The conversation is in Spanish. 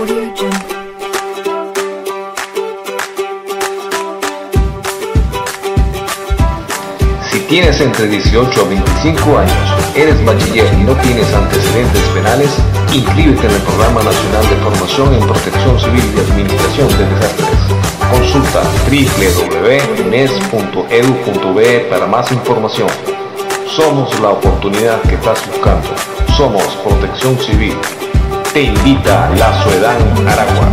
Si tienes entre 18 a 25 años, eres bachiller y no tienes antecedentes penales, inscríbete en el Programa Nacional de Formación en Protección Civil y Administración de Desastres. Consulta www.ines.edu.be para más información. Somos la oportunidad que estás buscando. Somos Protección Civil. Te invita la Suedán Aragua.